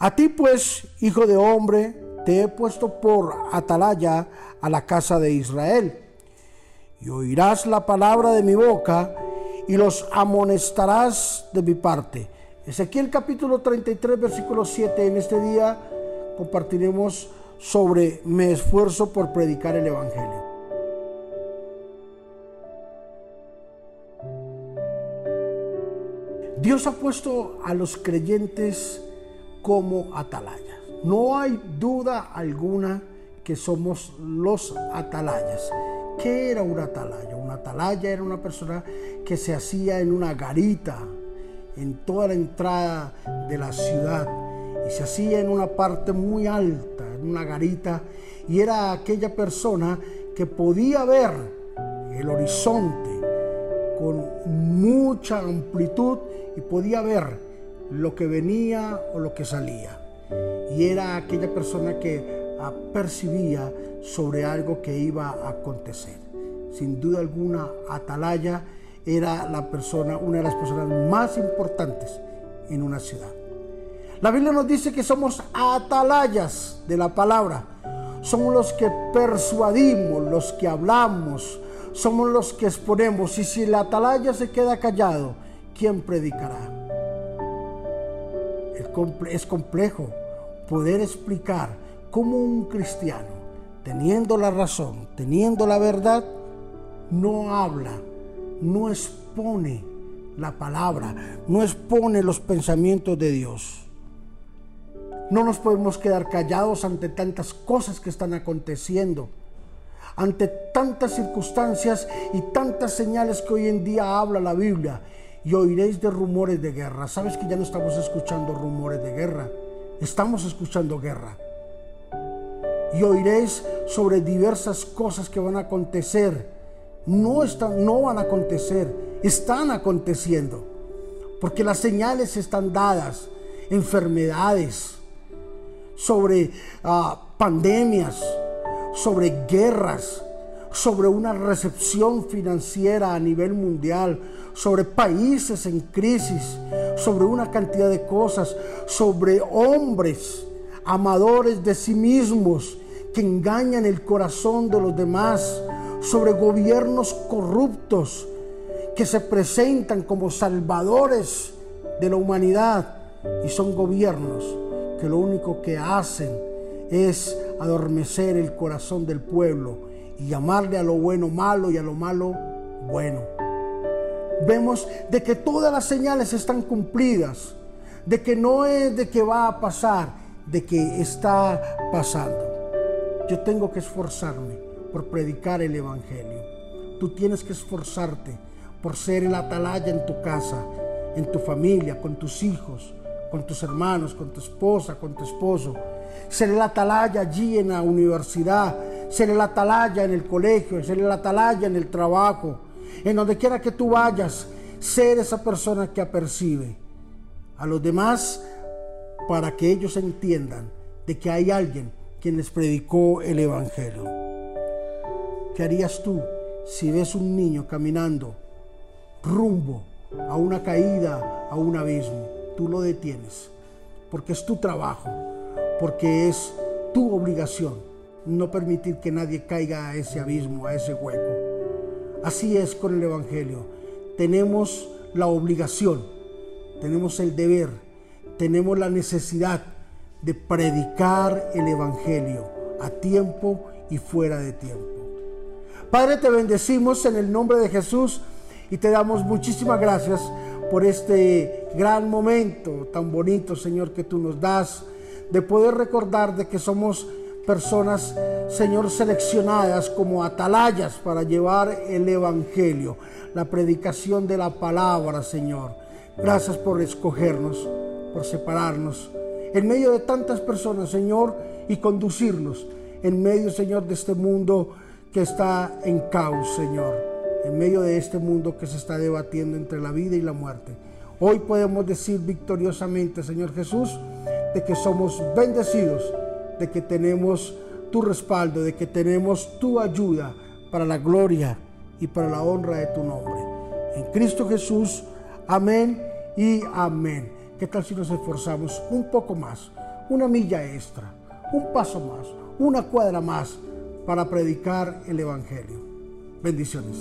A ti pues, hijo de hombre, te he puesto por atalaya a la casa de Israel. Y oirás la palabra de mi boca y los amonestarás de mi parte. Ezequiel capítulo 33, versículo 7. En este día compartiremos sobre me esfuerzo por predicar el Evangelio. Dios ha puesto a los creyentes como atalayas. No hay duda alguna que somos los atalayas. ¿Qué era un atalaya? Un atalaya era una persona que se hacía en una garita en toda la entrada de la ciudad y se hacía en una parte muy alta, en una garita, y era aquella persona que podía ver el horizonte con mucha amplitud y podía ver lo que venía o lo que salía. Y era aquella persona que percibía sobre algo que iba a acontecer. Sin duda alguna, Atalaya era la persona, una de las personas más importantes en una ciudad. La Biblia nos dice que somos atalayas de la palabra. Somos los que persuadimos, los que hablamos, somos los que exponemos. Y si la atalaya se queda callado, ¿quién predicará? Es complejo poder explicar cómo un cristiano, teniendo la razón, teniendo la verdad, no habla, no expone la palabra, no expone los pensamientos de Dios. No nos podemos quedar callados ante tantas cosas que están aconteciendo, ante tantas circunstancias y tantas señales que hoy en día habla la Biblia. Y oiréis de rumores de guerra. ¿Sabes que ya no estamos escuchando rumores de guerra? Estamos escuchando guerra. Y oiréis sobre diversas cosas que van a acontecer. No, están, no van a acontecer, están aconteciendo. Porque las señales están dadas. Enfermedades, sobre ah, pandemias, sobre guerras, sobre una recepción financiera a nivel mundial, sobre países en crisis, sobre una cantidad de cosas, sobre hombres amadores de sí mismos que engañan el corazón de los demás, sobre gobiernos corruptos que se presentan como salvadores de la humanidad y son gobiernos que lo único que hacen es adormecer el corazón del pueblo y llamarle a lo bueno malo y a lo malo bueno. Vemos de que todas las señales están cumplidas, de que no es de que va a pasar, de que está pasando. Yo tengo que esforzarme por predicar el Evangelio. Tú tienes que esforzarte por ser el atalaya en tu casa, en tu familia, con tus hijos, con tus hermanos, con tu esposa, con tu esposo. Ser el atalaya allí en la universidad, ser el atalaya en el colegio, ser el atalaya en el trabajo, en donde quiera que tú vayas, ser esa persona que apercibe a los demás para que ellos entiendan de que hay alguien quien les predicó el Evangelio. ¿Qué harías tú si ves un niño caminando rumbo a una caída, a un abismo? tú lo detienes, porque es tu trabajo, porque es tu obligación no permitir que nadie caiga a ese abismo, a ese hueco. Así es con el Evangelio. Tenemos la obligación, tenemos el deber, tenemos la necesidad de predicar el Evangelio a tiempo y fuera de tiempo. Padre, te bendecimos en el nombre de Jesús y te damos muchísimas gracias por este gran momento tan bonito, Señor, que tú nos das, de poder recordar de que somos personas, Señor, seleccionadas como atalayas para llevar el Evangelio, la predicación de la palabra, Señor. Gracias por escogernos, por separarnos en medio de tantas personas, Señor, y conducirnos en medio, Señor, de este mundo que está en caos, Señor en medio de este mundo que se está debatiendo entre la vida y la muerte. Hoy podemos decir victoriosamente, Señor Jesús, de que somos bendecidos, de que tenemos tu respaldo, de que tenemos tu ayuda para la gloria y para la honra de tu nombre. En Cristo Jesús, amén y amén. ¿Qué tal si nos esforzamos un poco más una milla extra, un paso más, una cuadra más para predicar el Evangelio. Bendiciones.